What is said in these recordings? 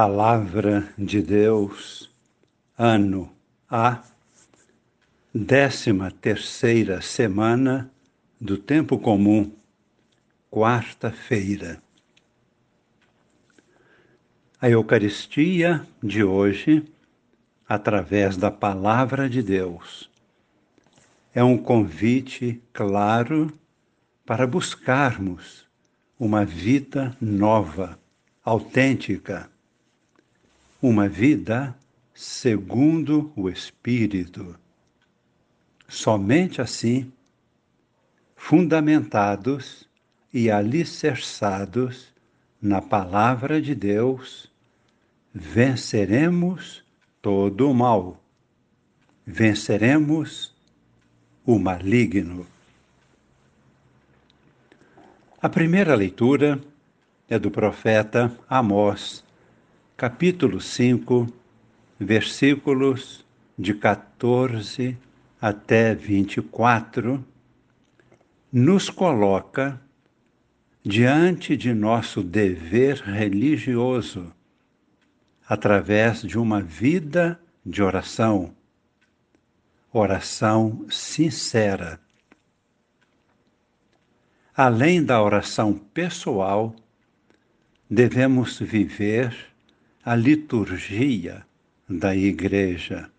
Palavra de Deus, ano A, décima terceira semana do Tempo Comum, quarta-feira. A Eucaristia de hoje, através da Palavra de Deus, é um convite claro para buscarmos uma vida nova, autêntica uma vida segundo o Espírito. Somente assim, fundamentados e alicerçados na Palavra de Deus, venceremos todo o mal, venceremos o maligno. A primeira leitura é do profeta Amós capítulo 5, versículos de 14 até 24, nos coloca diante de nosso dever religioso, através de uma vida de oração, oração sincera. Além da oração pessoal, devemos viver a liturgia da Igreja,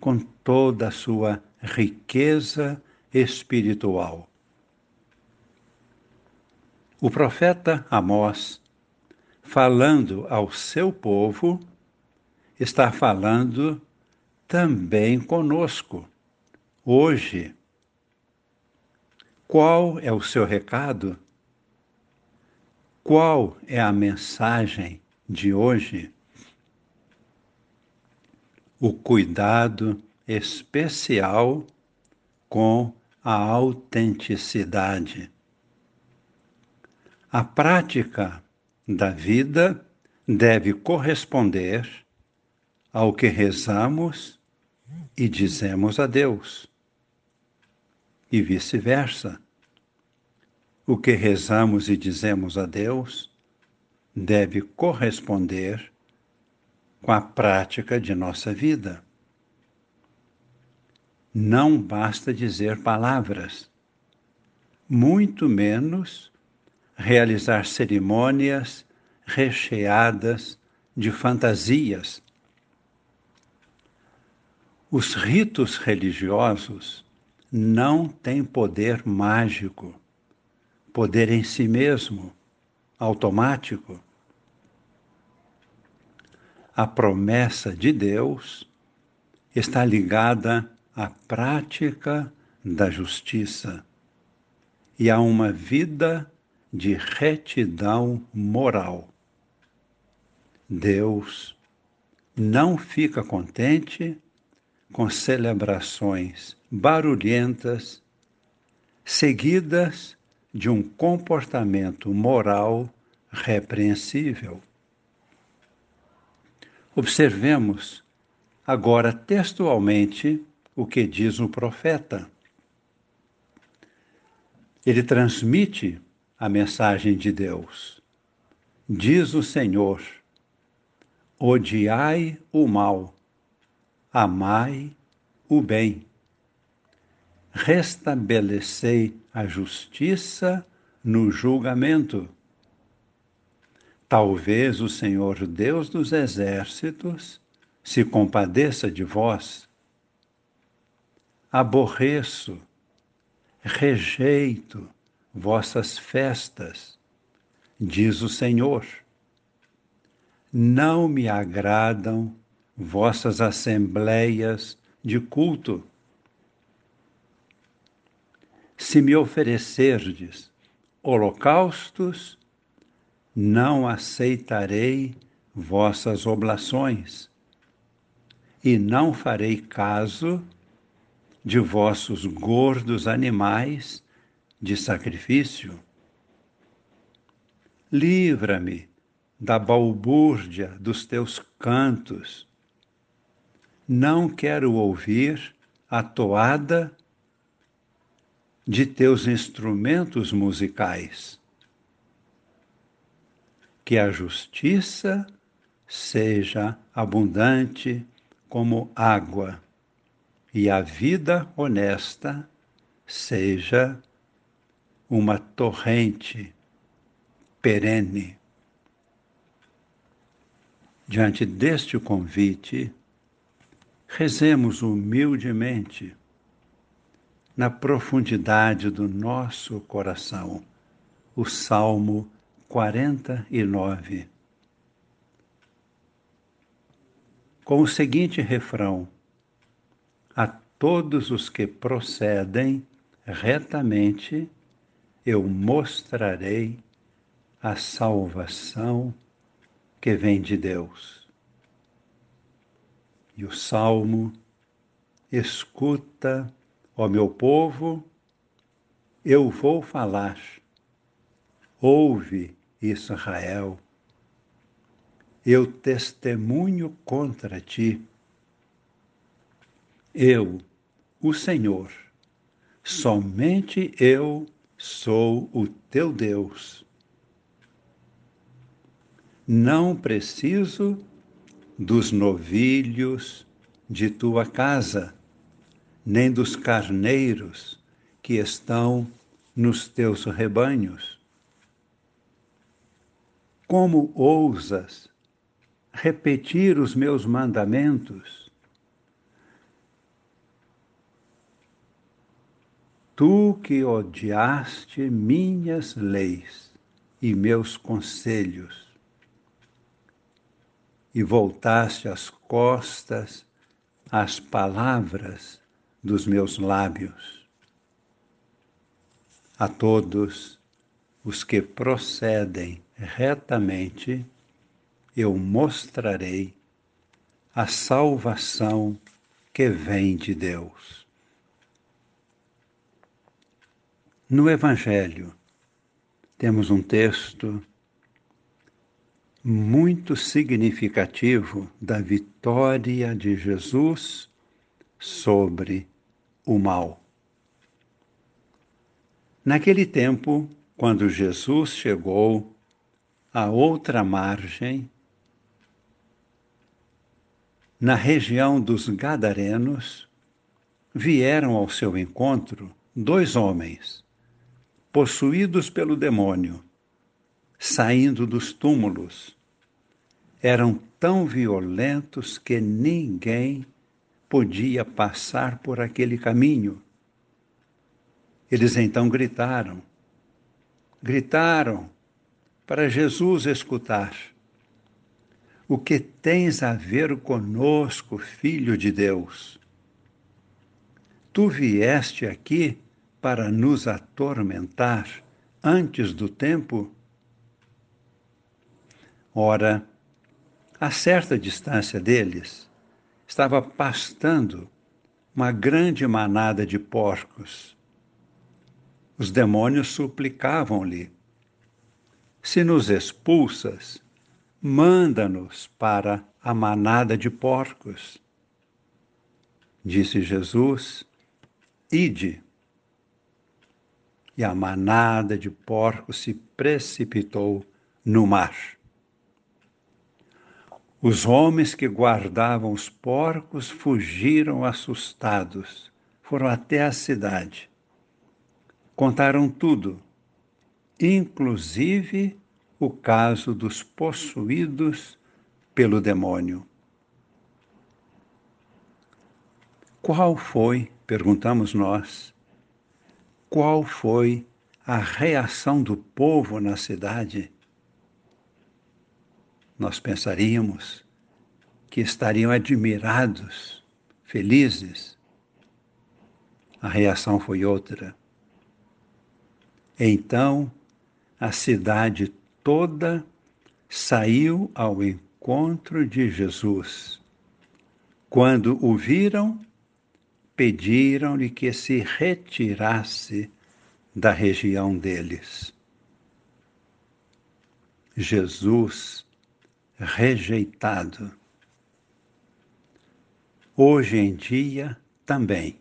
com toda a sua riqueza espiritual. O profeta Amós, falando ao seu povo, está falando também conosco, hoje. Qual é o seu recado? Qual é a mensagem de hoje, o cuidado especial com a autenticidade. A prática da vida deve corresponder ao que rezamos e dizemos a Deus, e vice-versa. O que rezamos e dizemos a Deus deve corresponder com a prática de nossa vida. Não basta dizer palavras, muito menos realizar cerimônias recheadas de fantasias. Os ritos religiosos não têm poder mágico, poder em si mesmo, automático a promessa de Deus está ligada à prática da justiça e a uma vida de retidão moral. Deus não fica contente com celebrações barulhentas, seguidas de um comportamento moral repreensível. Observemos agora textualmente o que diz o profeta. Ele transmite a mensagem de Deus. Diz o Senhor: odiai o mal, amai o bem, restabelecei a justiça no julgamento Talvez o Senhor Deus dos exércitos se compadeça de vós. Aborreço, rejeito vossas festas, diz o Senhor. Não me agradam vossas assembleias de culto. Se me oferecerdes holocaustos não aceitarei vossas oblações, e não farei caso de vossos gordos animais de sacrifício. Livra-me da balbúrdia dos teus cantos. Não quero ouvir a toada de teus instrumentos musicais que a justiça seja abundante como água e a vida honesta seja uma torrente perene. Diante deste convite, rezemos humildemente na profundidade do nosso coração o Salmo 49. Com o seguinte refrão: A todos os que procedem retamente, eu mostrarei a salvação que vem de Deus. E o salmo: Escuta, ó meu povo, eu vou falar. Ouve, Israel. Eu testemunho contra ti. Eu, o Senhor, somente eu sou o teu Deus. Não preciso dos novilhos de tua casa, nem dos carneiros que estão nos teus rebanhos. Como ousas repetir os meus mandamentos? Tu que odiaste minhas leis e meus conselhos, e voltaste as costas às palavras dos meus lábios. A todos os que procedem retamente, eu mostrarei a salvação que vem de Deus. No Evangelho, temos um texto muito significativo da vitória de Jesus sobre o mal. Naquele tempo, quando Jesus chegou à outra margem, na região dos Gadarenos, vieram ao seu encontro dois homens, possuídos pelo demônio, saindo dos túmulos eram tão violentos que ninguém podia passar por aquele caminho. Eles então gritaram, gritaram para Jesus escutar. O que tens a ver conosco, filho de Deus? Tu vieste aqui para nos atormentar antes do tempo? Ora, a certa distância deles, estava pastando uma grande manada de porcos. Os demônios suplicavam-lhe: Se nos expulsas, manda-nos para a manada de porcos. Disse Jesus: Ide. E a manada de porcos se precipitou no mar. Os homens que guardavam os porcos fugiram assustados, foram até a cidade. Contaram tudo, inclusive o caso dos possuídos pelo demônio. Qual foi, perguntamos nós, qual foi a reação do povo na cidade? Nós pensaríamos que estariam admirados, felizes. A reação foi outra. Então, a cidade toda saiu ao encontro de Jesus. Quando o viram, pediram-lhe que se retirasse da região deles. Jesus rejeitado. Hoje em dia também.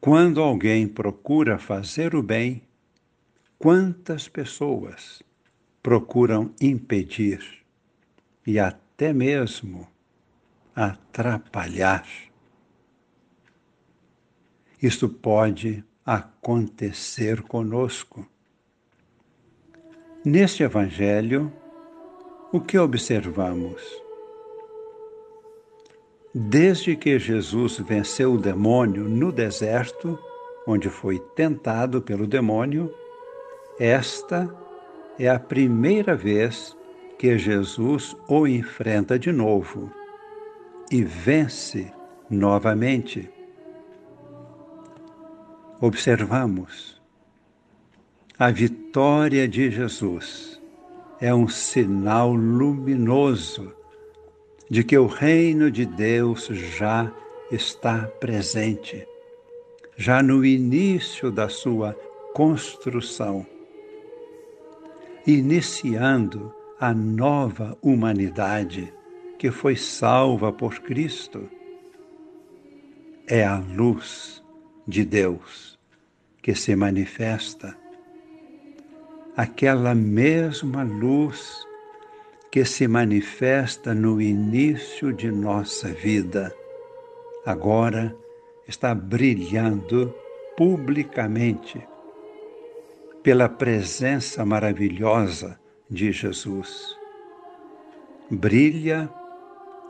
Quando alguém procura fazer o bem, quantas pessoas procuram impedir? e até mesmo atrapalhar. Isto pode acontecer conosco. Neste Evangelho, o que observamos? Desde que Jesus venceu o demônio no deserto, onde foi tentado pelo demônio, esta é a primeira vez que Jesus o enfrenta de novo e vence novamente. Observamos a vitória de Jesus é um sinal luminoso de que o reino de Deus já está presente, já no início da sua construção, iniciando a nova humanidade que foi salva por Cristo. É a luz de Deus que se manifesta, aquela mesma luz que se manifesta no início de nossa vida, agora está brilhando publicamente pela presença maravilhosa de Jesus. Brilha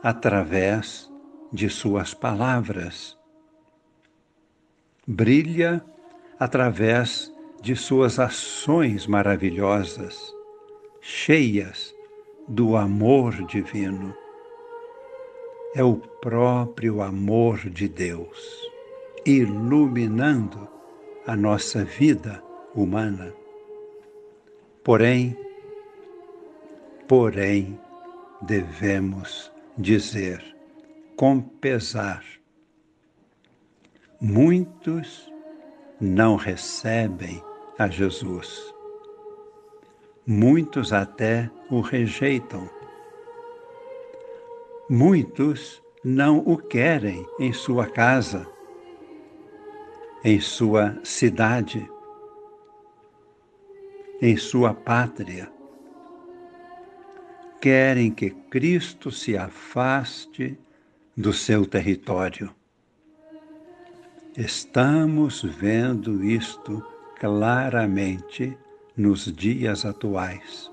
através de Suas palavras. Brilha através de Suas ações maravilhosas, cheias do amor divino. É o próprio amor de Deus iluminando a nossa vida humana. Porém, porém, devemos dizer com pesar: muitos não recebem a Jesus muitos até o rejeitam. Muitos não o querem em sua casa, em sua cidade, em sua pátria. Querem que Cristo se afaste do seu território. Estamos vendo isto claramente nos dias atuais.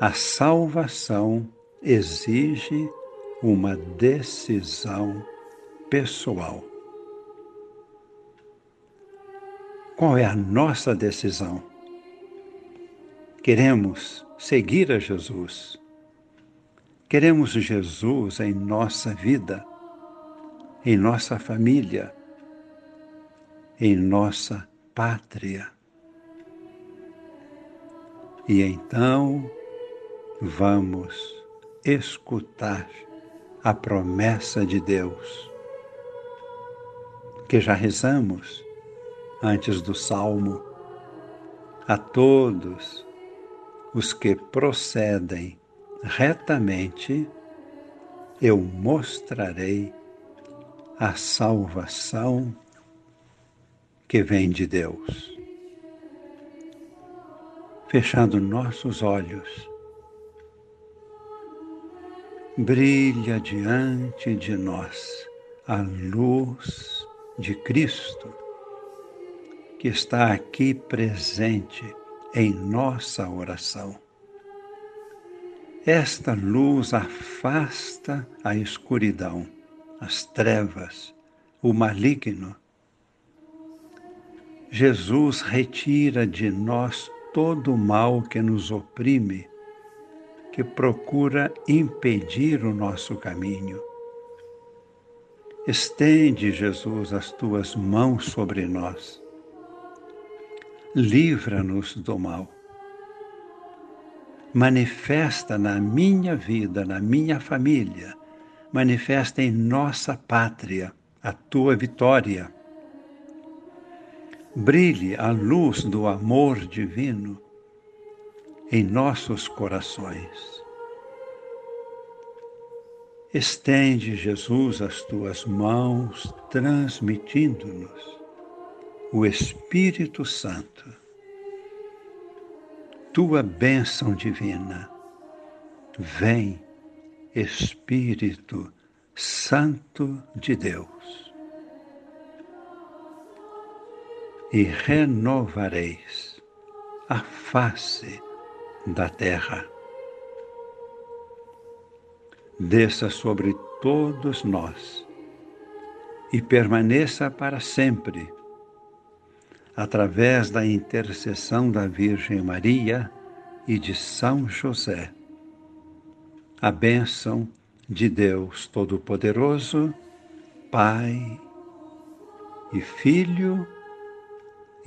A salvação exige uma decisão pessoal. Qual é a nossa decisão? Queremos seguir a Jesus. Queremos Jesus em nossa vida, em nossa família, em nossa pátria. E então vamos escutar a promessa de Deus, que já rezamos antes do salmo, a todos os que procedem retamente, eu mostrarei a salvação que vem de Deus. Fechando nossos olhos, brilha diante de nós a luz de Cristo, que está aqui presente em nossa oração. Esta luz afasta a escuridão, as trevas, o maligno Jesus retira de nós todo o mal que nos oprime, que procura impedir o nosso caminho. Estende, Jesus, as tuas mãos sobre nós. Livra-nos do mal. Manifesta na minha vida, na minha família, manifesta em nossa pátria a tua vitória brilhe a luz do amor divino em nossos corações. Estende, Jesus, as tuas mãos, transmitindo-nos o Espírito Santo. tua bênção divina. Vem, Espírito Santo de Deus, e renovareis a face da terra. Desça sobre todos nós e permaneça para sempre através da intercessão da Virgem Maria e de São José. A bênção de Deus Todo-Poderoso, Pai e Filho